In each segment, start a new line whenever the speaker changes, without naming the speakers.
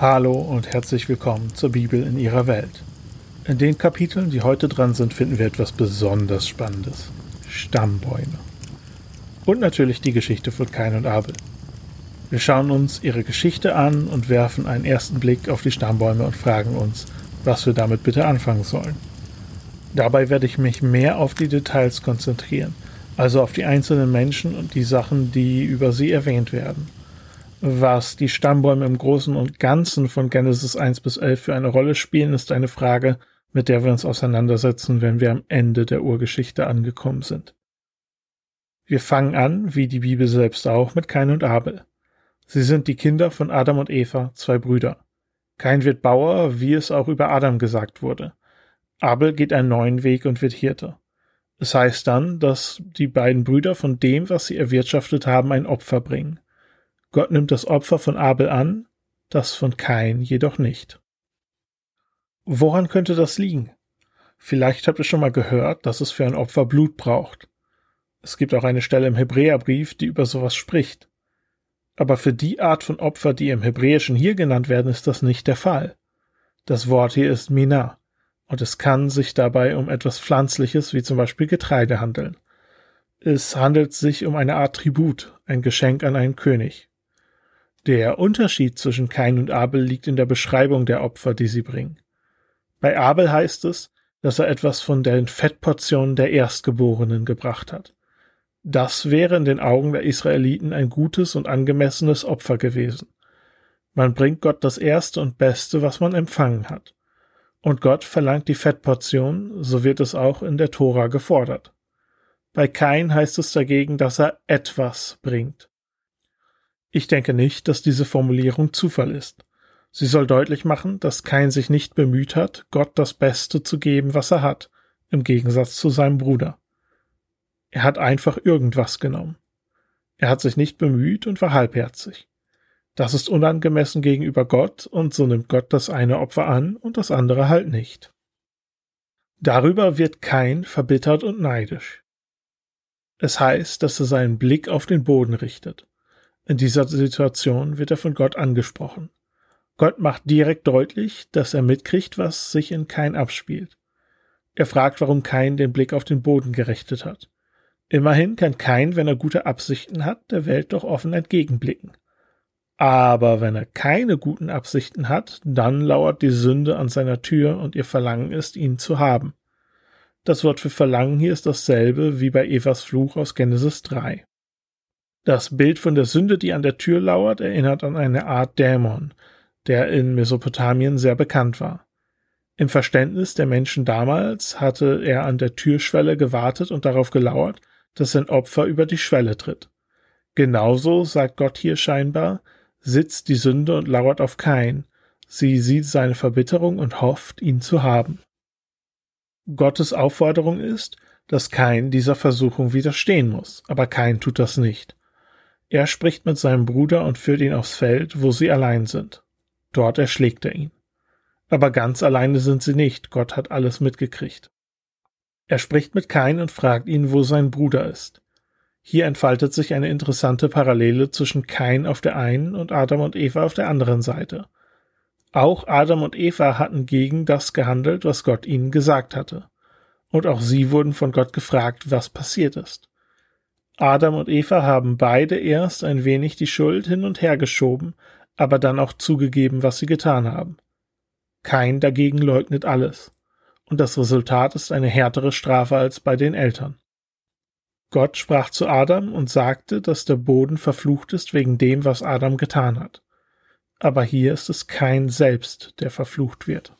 Hallo und herzlich willkommen zur Bibel in ihrer Welt. In den Kapiteln, die heute dran sind, finden wir etwas besonders Spannendes. Stammbäume. Und natürlich die Geschichte von Kain und Abel. Wir schauen uns ihre Geschichte an und werfen einen ersten Blick auf die Stammbäume und fragen uns, was wir damit bitte anfangen sollen. Dabei werde ich mich mehr auf die Details konzentrieren, also auf die einzelnen Menschen und die Sachen, die über sie erwähnt werden was die Stammbäume im Großen und Ganzen von Genesis 1 bis 11 für eine Rolle spielen, ist eine Frage, mit der wir uns auseinandersetzen, wenn wir am Ende der Urgeschichte angekommen sind. Wir fangen an, wie die Bibel selbst auch, mit Kain und Abel. Sie sind die Kinder von Adam und Eva, zwei Brüder. Kain wird Bauer, wie es auch über Adam gesagt wurde. Abel geht einen neuen Weg und wird Hirte. Es heißt dann, dass die beiden Brüder von dem, was sie erwirtschaftet haben, ein Opfer bringen. Gott nimmt das Opfer von Abel an, das von Kain jedoch nicht. Woran könnte das liegen? Vielleicht habt ihr schon mal gehört, dass es für ein Opfer Blut braucht. Es gibt auch eine Stelle im Hebräerbrief, die über sowas spricht. Aber für die Art von Opfer, die im Hebräischen hier genannt werden, ist das nicht der Fall. Das Wort hier ist Mina, und es kann sich dabei um etwas Pflanzliches wie zum Beispiel Getreide handeln. Es handelt sich um eine Art Tribut, ein Geschenk an einen König. Der Unterschied zwischen Kain und Abel liegt in der Beschreibung der Opfer, die sie bringen. Bei Abel heißt es, dass er etwas von den Fettportionen der Erstgeborenen gebracht hat. Das wäre in den Augen der Israeliten ein gutes und angemessenes Opfer gewesen. Man bringt Gott das Erste und Beste, was man empfangen hat. Und Gott verlangt die Fettportion, so wird es auch in der Tora gefordert. Bei Kain heißt es dagegen, dass er etwas bringt. Ich denke nicht, dass diese Formulierung Zufall ist. Sie soll deutlich machen, dass Kain sich nicht bemüht hat, Gott das Beste zu geben, was er hat, im Gegensatz zu seinem Bruder. Er hat einfach irgendwas genommen. Er hat sich nicht bemüht und war halbherzig. Das ist unangemessen gegenüber Gott, und so nimmt Gott das eine Opfer an und das andere halt nicht. Darüber wird Kain verbittert und neidisch. Es heißt, dass er seinen Blick auf den Boden richtet. In dieser Situation wird er von Gott angesprochen. Gott macht direkt deutlich, dass er mitkriegt, was sich in Kain abspielt. Er fragt, warum Kain den Blick auf den Boden gerichtet hat. Immerhin kann Kain, wenn er gute Absichten hat, der Welt doch offen entgegenblicken. Aber wenn er keine guten Absichten hat, dann lauert die Sünde an seiner Tür und ihr Verlangen ist, ihn zu haben. Das Wort für Verlangen hier ist dasselbe wie bei Evas Fluch aus Genesis 3. Das Bild von der Sünde, die an der Tür lauert, erinnert an eine Art Dämon, der in Mesopotamien sehr bekannt war. Im Verständnis der Menschen damals hatte er an der Türschwelle gewartet und darauf gelauert, dass sein Opfer über die Schwelle tritt. Genauso, sagt Gott hier scheinbar, sitzt die Sünde und lauert auf Kain. Sie sieht seine Verbitterung und hofft, ihn zu haben. Gottes Aufforderung ist, dass Kain dieser Versuchung widerstehen muss, aber Kain tut das nicht. Er spricht mit seinem Bruder und führt ihn aufs Feld, wo sie allein sind. Dort erschlägt er ihn. Aber ganz alleine sind sie nicht, Gott hat alles mitgekriegt. Er spricht mit Kain und fragt ihn, wo sein Bruder ist. Hier entfaltet sich eine interessante Parallele zwischen Kain auf der einen und Adam und Eva auf der anderen Seite. Auch Adam und Eva hatten gegen das gehandelt, was Gott ihnen gesagt hatte. Und auch sie wurden von Gott gefragt, was passiert ist. Adam und Eva haben beide erst ein wenig die Schuld hin und her geschoben, aber dann auch zugegeben, was sie getan haben. Kein dagegen leugnet alles, und das Resultat ist eine härtere Strafe als bei den Eltern. Gott sprach zu Adam und sagte, dass der Boden verflucht ist wegen dem, was Adam getan hat. Aber hier ist es kein Selbst, der verflucht wird.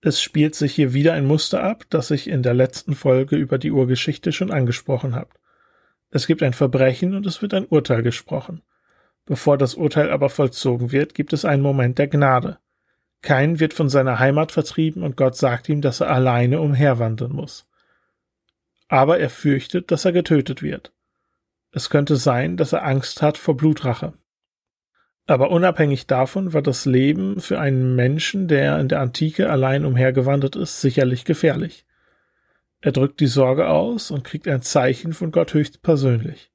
Es spielt sich hier wieder ein Muster ab, das ich in der letzten Folge über die Urgeschichte schon angesprochen habe. Es gibt ein Verbrechen und es wird ein Urteil gesprochen. Bevor das Urteil aber vollzogen wird, gibt es einen Moment der Gnade. Kein wird von seiner Heimat vertrieben und Gott sagt ihm, dass er alleine umherwandern muss. Aber er fürchtet, dass er getötet wird. Es könnte sein, dass er Angst hat vor Blutrache. Aber unabhängig davon war das Leben für einen Menschen, der in der Antike allein umhergewandert ist, sicherlich gefährlich. Er drückt die Sorge aus und kriegt ein Zeichen von Gott höchstpersönlich.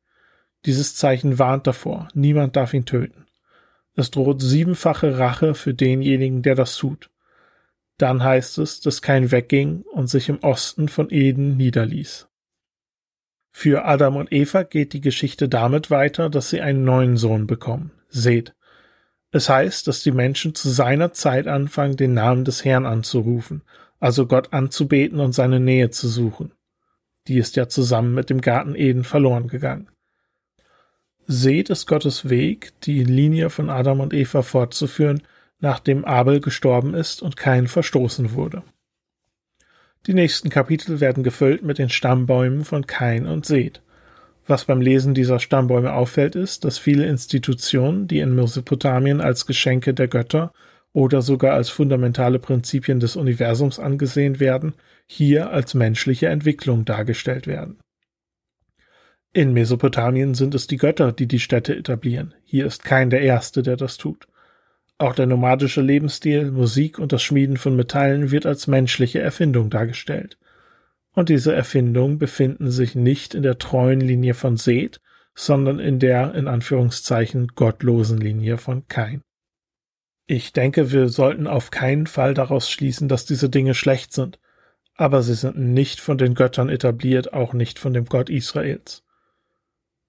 Dieses Zeichen warnt davor, niemand darf ihn töten. Es droht siebenfache Rache für denjenigen, der das tut. Dann heißt es, dass kein wegging und sich im Osten von Eden niederließ. Für Adam und Eva geht die Geschichte damit weiter, dass sie einen neuen Sohn bekommen, Seth. Es heißt, dass die Menschen zu seiner Zeit anfangen, den Namen des Herrn anzurufen, also Gott anzubeten und seine Nähe zu suchen. Die ist ja zusammen mit dem Garten Eden verloren gegangen. Seht ist Gottes Weg, die Linie von Adam und Eva fortzuführen, nachdem Abel gestorben ist und kein verstoßen wurde. Die nächsten Kapitel werden gefüllt mit den Stammbäumen von Kain und Seth. Was beim Lesen dieser Stammbäume auffällt, ist, dass viele Institutionen, die in Mesopotamien als Geschenke der Götter oder sogar als fundamentale Prinzipien des Universums angesehen werden, hier als menschliche Entwicklung dargestellt werden. In Mesopotamien sind es die Götter, die die Städte etablieren. Hier ist kein der Erste, der das tut. Auch der nomadische Lebensstil, Musik und das Schmieden von Metallen wird als menschliche Erfindung dargestellt. Und diese Erfindungen befinden sich nicht in der treuen Linie von Seth, sondern in der in Anführungszeichen gottlosen Linie von Kain. Ich denke, wir sollten auf keinen Fall daraus schließen, dass diese Dinge schlecht sind, aber sie sind nicht von den Göttern etabliert, auch nicht von dem Gott Israels.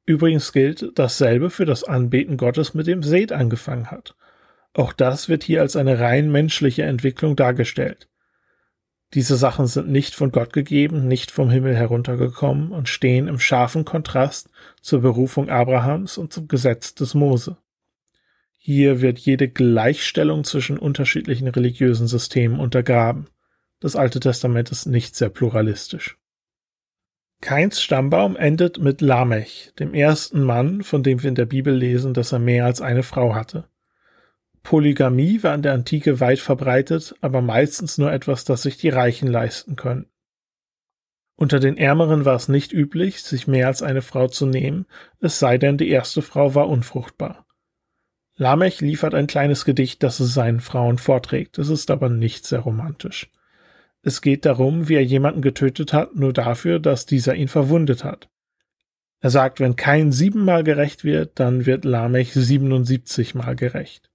Übrigens gilt dasselbe für das Anbeten Gottes, mit dem Seth angefangen hat. Auch das wird hier als eine rein menschliche Entwicklung dargestellt. Diese Sachen sind nicht von Gott gegeben, nicht vom Himmel heruntergekommen und stehen im scharfen Kontrast zur Berufung Abrahams und zum Gesetz des Mose. Hier wird jede Gleichstellung zwischen unterschiedlichen religiösen Systemen untergraben. Das Alte Testament ist nicht sehr pluralistisch. Keins Stammbaum endet mit Lamech, dem ersten Mann, von dem wir in der Bibel lesen, dass er mehr als eine Frau hatte. Polygamie war in der Antike weit verbreitet, aber meistens nur etwas, das sich die Reichen leisten können. Unter den Ärmeren war es nicht üblich, sich mehr als eine Frau zu nehmen, es sei denn, die erste Frau war unfruchtbar. Lamech liefert ein kleines Gedicht, das es seinen Frauen vorträgt, es ist aber nicht sehr romantisch. Es geht darum, wie er jemanden getötet hat, nur dafür, dass dieser ihn verwundet hat. Er sagt, wenn kein siebenmal gerecht wird, dann wird Lamech siebenundsiebzigmal gerecht.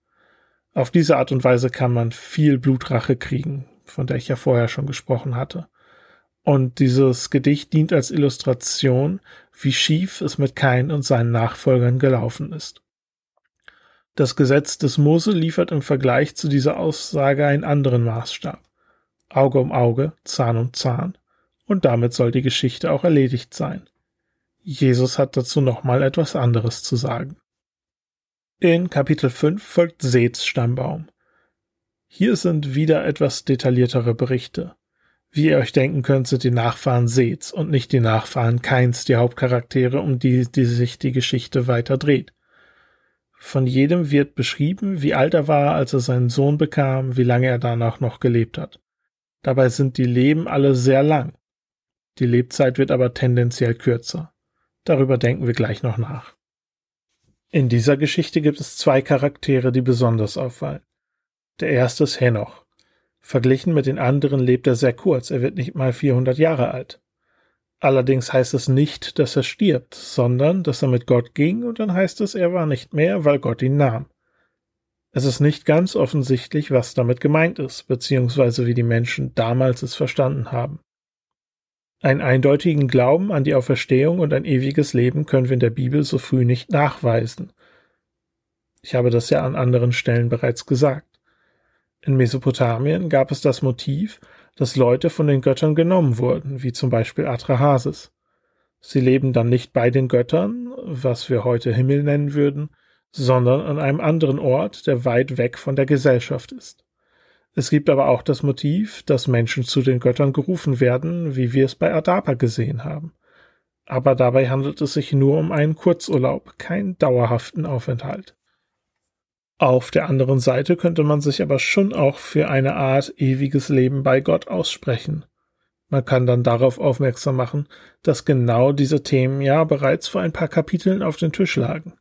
Auf diese Art und Weise kann man viel Blutrache kriegen, von der ich ja vorher schon gesprochen hatte. Und dieses Gedicht dient als Illustration, wie schief es mit Kain und seinen Nachfolgern gelaufen ist. Das Gesetz des Mose liefert im Vergleich zu dieser Aussage einen anderen Maßstab. Auge um Auge, Zahn um Zahn. Und damit soll die Geschichte auch erledigt sein. Jesus hat dazu nochmal etwas anderes zu sagen. In Kapitel 5 folgt Seths Stammbaum. Hier sind wieder etwas detailliertere Berichte. Wie ihr euch denken könnt, sind die Nachfahren Seths und nicht die Nachfahren Keins die Hauptcharaktere, um die, die sich die Geschichte weiter dreht. Von jedem wird beschrieben, wie alt er war, als er seinen Sohn bekam, wie lange er danach noch gelebt hat. Dabei sind die Leben alle sehr lang. Die Lebzeit wird aber tendenziell kürzer. Darüber denken wir gleich noch nach. In dieser Geschichte gibt es zwei Charaktere, die besonders auffallen. Der erste ist Henoch. Verglichen mit den anderen lebt er sehr kurz, er wird nicht mal 400 Jahre alt. Allerdings heißt es nicht, dass er stirbt, sondern dass er mit Gott ging und dann heißt es, er war nicht mehr, weil Gott ihn nahm. Es ist nicht ganz offensichtlich, was damit gemeint ist, beziehungsweise wie die Menschen damals es verstanden haben. Einen eindeutigen Glauben an die Auferstehung und ein ewiges Leben können wir in der Bibel so früh nicht nachweisen. Ich habe das ja an anderen Stellen bereits gesagt. In Mesopotamien gab es das Motiv, dass Leute von den Göttern genommen wurden, wie zum Beispiel Atrahasis. Sie leben dann nicht bei den Göttern, was wir heute Himmel nennen würden, sondern an einem anderen Ort, der weit weg von der Gesellschaft ist. Es gibt aber auch das Motiv, dass Menschen zu den Göttern gerufen werden, wie wir es bei Adapa gesehen haben. Aber dabei handelt es sich nur um einen Kurzurlaub, keinen dauerhaften Aufenthalt. Auf der anderen Seite könnte man sich aber schon auch für eine Art ewiges Leben bei Gott aussprechen. Man kann dann darauf aufmerksam machen, dass genau diese Themen ja bereits vor ein paar Kapiteln auf den Tisch lagen.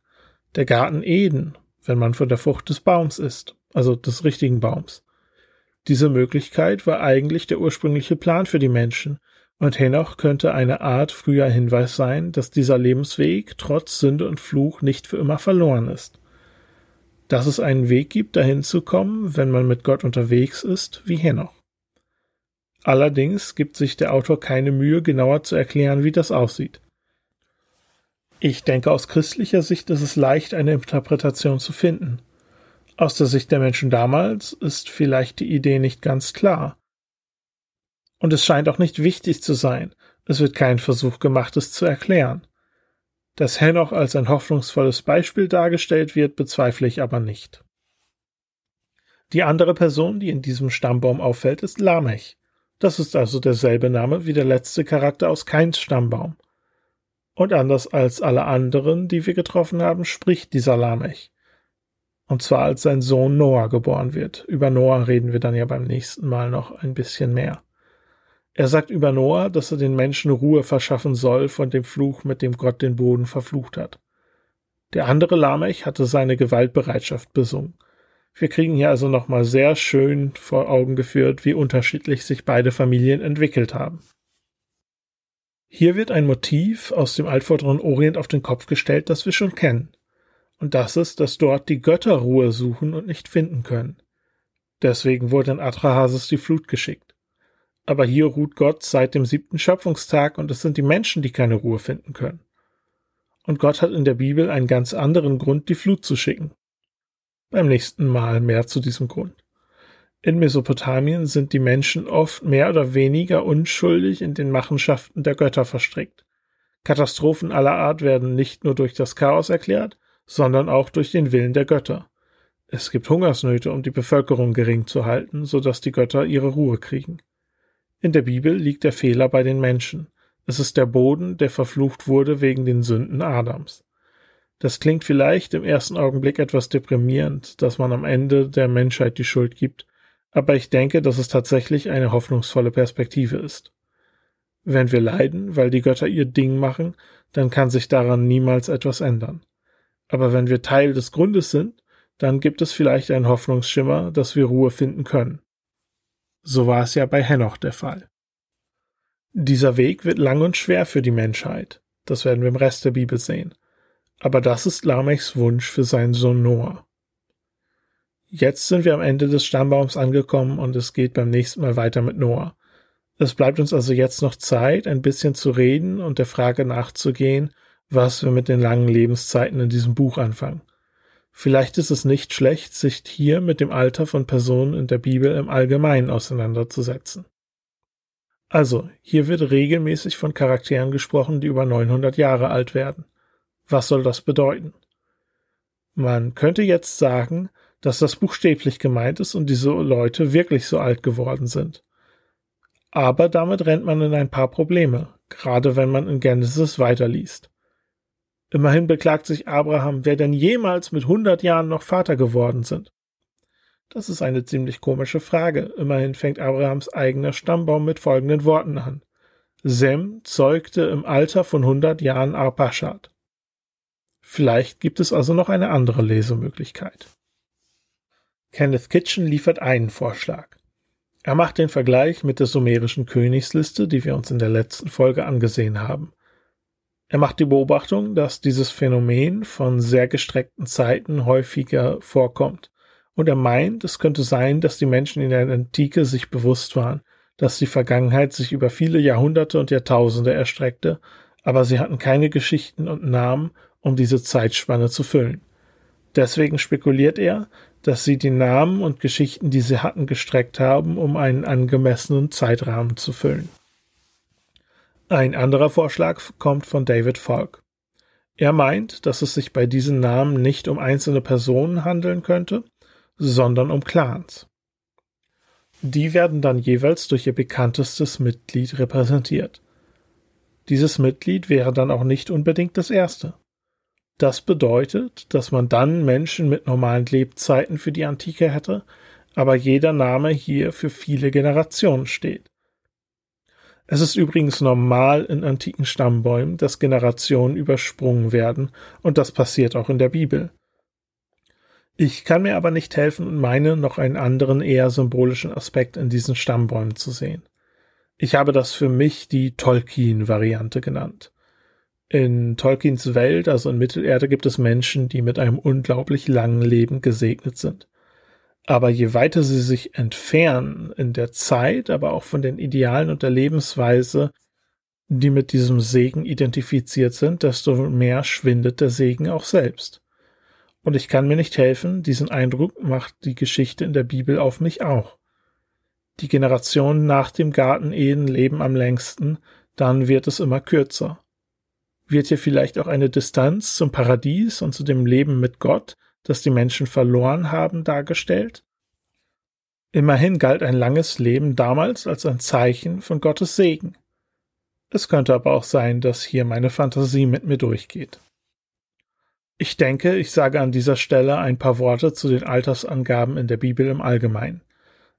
Der Garten Eden, wenn man von der Frucht des Baums isst, also des richtigen Baums. Diese Möglichkeit war eigentlich der ursprüngliche Plan für die Menschen, und Henoch könnte eine Art früher Hinweis sein, dass dieser Lebensweg trotz Sünde und Fluch nicht für immer verloren ist. Dass es einen Weg gibt, dahin zu kommen, wenn man mit Gott unterwegs ist, wie Henoch. Allerdings gibt sich der Autor keine Mühe, genauer zu erklären, wie das aussieht. Ich denke, aus christlicher Sicht ist es leicht, eine Interpretation zu finden. Aus der Sicht der Menschen damals ist vielleicht die Idee nicht ganz klar. Und es scheint auch nicht wichtig zu sein. Es wird kein Versuch gemacht, es zu erklären. Dass Henoch als ein hoffnungsvolles Beispiel dargestellt wird, bezweifle ich aber nicht. Die andere Person, die in diesem Stammbaum auffällt, ist Lamech. Das ist also derselbe Name wie der letzte Charakter aus Keins Stammbaum. Und anders als alle anderen, die wir getroffen haben, spricht dieser Lamech. Und zwar als sein Sohn Noah geboren wird. Über Noah reden wir dann ja beim nächsten Mal noch ein bisschen mehr. Er sagt über Noah, dass er den Menschen Ruhe verschaffen soll von dem Fluch, mit dem Gott den Boden verflucht hat. Der andere Lamech hatte seine Gewaltbereitschaft besungen. Wir kriegen hier also nochmal sehr schön vor Augen geführt, wie unterschiedlich sich beide Familien entwickelt haben. Hier wird ein Motiv aus dem altvorderen Orient auf den Kopf gestellt, das wir schon kennen. Und das ist, dass dort die Götter Ruhe suchen und nicht finden können. Deswegen wurde in Atrahasis die Flut geschickt. Aber hier ruht Gott seit dem siebten Schöpfungstag und es sind die Menschen, die keine Ruhe finden können. Und Gott hat in der Bibel einen ganz anderen Grund, die Flut zu schicken. Beim nächsten Mal mehr zu diesem Grund. In Mesopotamien sind die Menschen oft mehr oder weniger unschuldig in den Machenschaften der Götter verstrickt. Katastrophen aller Art werden nicht nur durch das Chaos erklärt, sondern auch durch den Willen der Götter. Es gibt Hungersnöte, um die Bevölkerung gering zu halten, so dass die Götter ihre Ruhe kriegen. In der Bibel liegt der Fehler bei den Menschen. Es ist der Boden, der verflucht wurde wegen den Sünden Adams. Das klingt vielleicht im ersten Augenblick etwas deprimierend, dass man am Ende der Menschheit die Schuld gibt, aber ich denke, dass es tatsächlich eine hoffnungsvolle Perspektive ist. Wenn wir leiden, weil die Götter ihr Ding machen, dann kann sich daran niemals etwas ändern. Aber wenn wir Teil des Grundes sind, dann gibt es vielleicht einen Hoffnungsschimmer, dass wir Ruhe finden können. So war es ja bei Henoch der Fall. Dieser Weg wird lang und schwer für die Menschheit. Das werden wir im Rest der Bibel sehen. Aber das ist Lamechs Wunsch für seinen Sohn Noah. Jetzt sind wir am Ende des Stammbaums angekommen und es geht beim nächsten Mal weiter mit Noah. Es bleibt uns also jetzt noch Zeit, ein bisschen zu reden und der Frage nachzugehen, was wir mit den langen Lebenszeiten in diesem Buch anfangen. Vielleicht ist es nicht schlecht, sich hier mit dem Alter von Personen in der Bibel im Allgemeinen auseinanderzusetzen. Also, hier wird regelmäßig von Charakteren gesprochen, die über 900 Jahre alt werden. Was soll das bedeuten? Man könnte jetzt sagen, dass das buchstäblich gemeint ist und diese Leute wirklich so alt geworden sind. Aber damit rennt man in ein paar Probleme, gerade wenn man in Genesis weiterliest. Immerhin beklagt sich Abraham, wer denn jemals mit hundert Jahren noch Vater geworden sind. Das ist eine ziemlich komische Frage. Immerhin fängt Abrahams eigener Stammbaum mit folgenden Worten an. Sem zeugte im Alter von hundert Jahren Arpachad. Vielleicht gibt es also noch eine andere Lesemöglichkeit. Kenneth Kitchen liefert einen Vorschlag. Er macht den Vergleich mit der sumerischen Königsliste, die wir uns in der letzten Folge angesehen haben. Er macht die Beobachtung, dass dieses Phänomen von sehr gestreckten Zeiten häufiger vorkommt. Und er meint, es könnte sein, dass die Menschen in der Antike sich bewusst waren, dass die Vergangenheit sich über viele Jahrhunderte und Jahrtausende erstreckte, aber sie hatten keine Geschichten und Namen, um diese Zeitspanne zu füllen. Deswegen spekuliert er, dass sie die Namen und Geschichten, die sie hatten, gestreckt haben, um einen angemessenen Zeitrahmen zu füllen. Ein anderer Vorschlag kommt von David Falk. Er meint, dass es sich bei diesen Namen nicht um einzelne Personen handeln könnte, sondern um Clans. Die werden dann jeweils durch ihr bekanntestes Mitglied repräsentiert. Dieses Mitglied wäre dann auch nicht unbedingt das erste. Das bedeutet, dass man dann Menschen mit normalen Lebzeiten für die Antike hätte, aber jeder Name hier für viele Generationen steht. Es ist übrigens normal in antiken Stammbäumen, dass Generationen übersprungen werden, und das passiert auch in der Bibel. Ich kann mir aber nicht helfen und meine, noch einen anderen eher symbolischen Aspekt in diesen Stammbäumen zu sehen. Ich habe das für mich die Tolkien-Variante genannt. In Tolkiens Welt, also in Mittelerde, gibt es Menschen, die mit einem unglaublich langen Leben gesegnet sind. Aber je weiter sie sich entfernen in der Zeit, aber auch von den Idealen und der Lebensweise, die mit diesem Segen identifiziert sind, desto mehr schwindet der Segen auch selbst. Und ich kann mir nicht helfen, diesen Eindruck macht die Geschichte in der Bibel auf mich auch. Die Generationen nach dem Garten Eden leben am längsten, dann wird es immer kürzer. Wird hier vielleicht auch eine Distanz zum Paradies und zu dem Leben mit Gott, das die Menschen verloren haben, dargestellt? Immerhin galt ein langes Leben damals als ein Zeichen von Gottes Segen. Es könnte aber auch sein, dass hier meine Fantasie mit mir durchgeht. Ich denke, ich sage an dieser Stelle ein paar Worte zu den Altersangaben in der Bibel im Allgemeinen.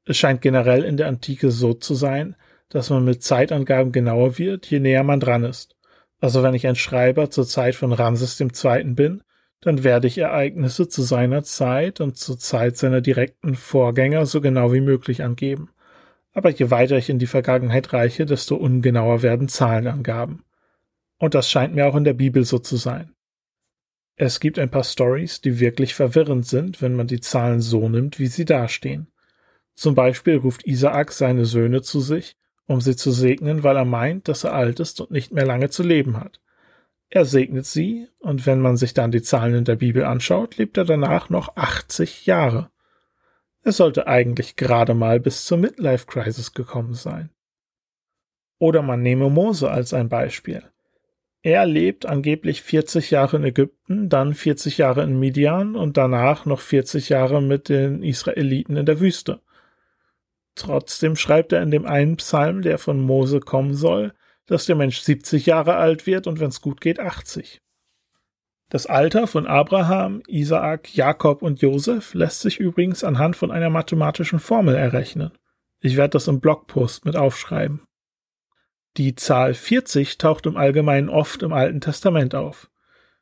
Es scheint generell in der Antike so zu sein, dass man mit Zeitangaben genauer wird, je näher man dran ist. Also wenn ich ein Schreiber zur Zeit von Ramses II. bin, dann werde ich Ereignisse zu seiner Zeit und zur Zeit seiner direkten Vorgänger so genau wie möglich angeben aber je weiter ich in die Vergangenheit reiche, desto ungenauer werden Zahlenangaben. Und das scheint mir auch in der Bibel so zu sein. Es gibt ein paar Stories, die wirklich verwirrend sind, wenn man die Zahlen so nimmt, wie sie dastehen. Zum Beispiel ruft Isaak seine Söhne zu sich, um sie zu segnen, weil er meint, dass er alt ist und nicht mehr lange zu leben hat. Er segnet sie, und wenn man sich dann die Zahlen in der Bibel anschaut, lebt er danach noch 80 Jahre. Es sollte eigentlich gerade mal bis zur Midlife Crisis gekommen sein. Oder man nehme Mose als ein Beispiel. Er lebt angeblich 40 Jahre in Ägypten, dann 40 Jahre in Midian und danach noch 40 Jahre mit den Israeliten in der Wüste. Trotzdem schreibt er in dem einen Psalm, der von Mose kommen soll, dass der Mensch 70 Jahre alt wird und wenn es gut geht 80. Das Alter von Abraham, Isaak, Jakob und Josef lässt sich übrigens anhand von einer mathematischen Formel errechnen. Ich werde das im Blogpost mit aufschreiben. Die Zahl 40 taucht im Allgemeinen oft im Alten Testament auf.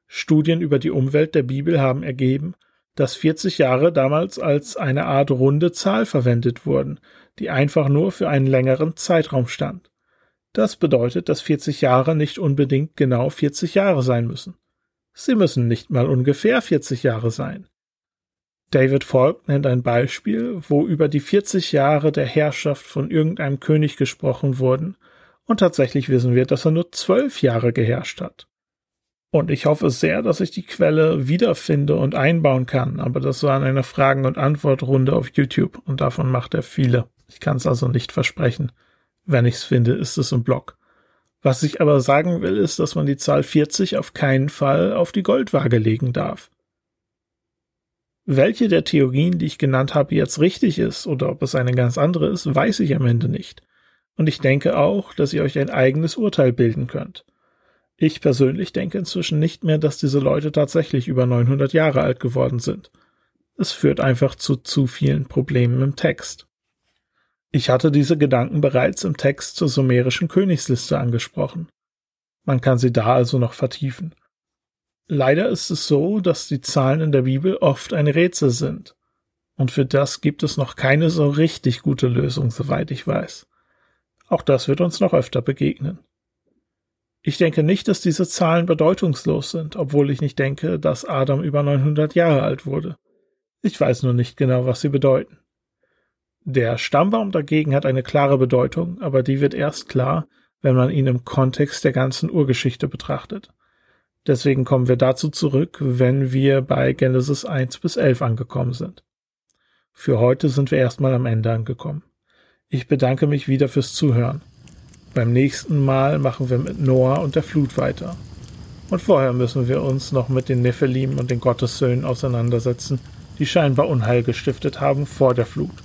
Studien über die Umwelt der Bibel haben ergeben, dass 40 Jahre damals als eine Art runde Zahl verwendet wurden, die einfach nur für einen längeren Zeitraum stand. Das bedeutet, dass 40 Jahre nicht unbedingt genau 40 Jahre sein müssen. Sie müssen nicht mal ungefähr 40 Jahre sein. David Falk nennt ein Beispiel, wo über die 40 Jahre der Herrschaft von irgendeinem König gesprochen wurden, und tatsächlich wissen wir, dass er nur zwölf Jahre geherrscht hat. Und ich hoffe sehr, dass ich die Quelle wiederfinde und einbauen kann, aber das war in einer Fragen- und Antwortrunde auf YouTube und davon macht er viele. Ich kann es also nicht versprechen. Wenn ich's finde, ist es im Blog. Was ich aber sagen will, ist, dass man die Zahl 40 auf keinen Fall auf die Goldwaage legen darf. Welche der Theorien, die ich genannt habe, jetzt richtig ist oder ob es eine ganz andere ist, weiß ich am Ende nicht. Und ich denke auch, dass ihr euch ein eigenes Urteil bilden könnt. Ich persönlich denke inzwischen nicht mehr, dass diese Leute tatsächlich über 900 Jahre alt geworden sind. Es führt einfach zu zu vielen Problemen im Text. Ich hatte diese Gedanken bereits im Text zur sumerischen Königsliste angesprochen. Man kann sie da also noch vertiefen. Leider ist es so, dass die Zahlen in der Bibel oft ein Rätsel sind. Und für das gibt es noch keine so richtig gute Lösung, soweit ich weiß. Auch das wird uns noch öfter begegnen. Ich denke nicht, dass diese Zahlen bedeutungslos sind, obwohl ich nicht denke, dass Adam über 900 Jahre alt wurde. Ich weiß nur nicht genau, was sie bedeuten. Der Stammbaum dagegen hat eine klare Bedeutung, aber die wird erst klar, wenn man ihn im Kontext der ganzen Urgeschichte betrachtet. Deswegen kommen wir dazu zurück, wenn wir bei Genesis 1 bis 11 angekommen sind. Für heute sind wir erstmal am Ende angekommen. Ich bedanke mich wieder fürs Zuhören. Beim nächsten Mal machen wir mit Noah und der Flut weiter. Und vorher müssen wir uns noch mit den Nephilim und den Gottessöhnen auseinandersetzen, die scheinbar Unheil gestiftet haben vor der Flut.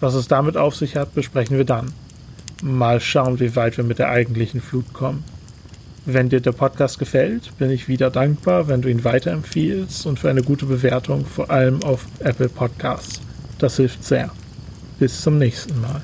Was es damit auf sich hat, besprechen wir dann. Mal schauen, wie weit wir mit der eigentlichen Flut kommen. Wenn dir der Podcast gefällt, bin ich wieder dankbar, wenn du ihn weiterempfiehlst und für eine gute Bewertung, vor allem auf Apple Podcasts. Das hilft sehr. Bis zum nächsten Mal.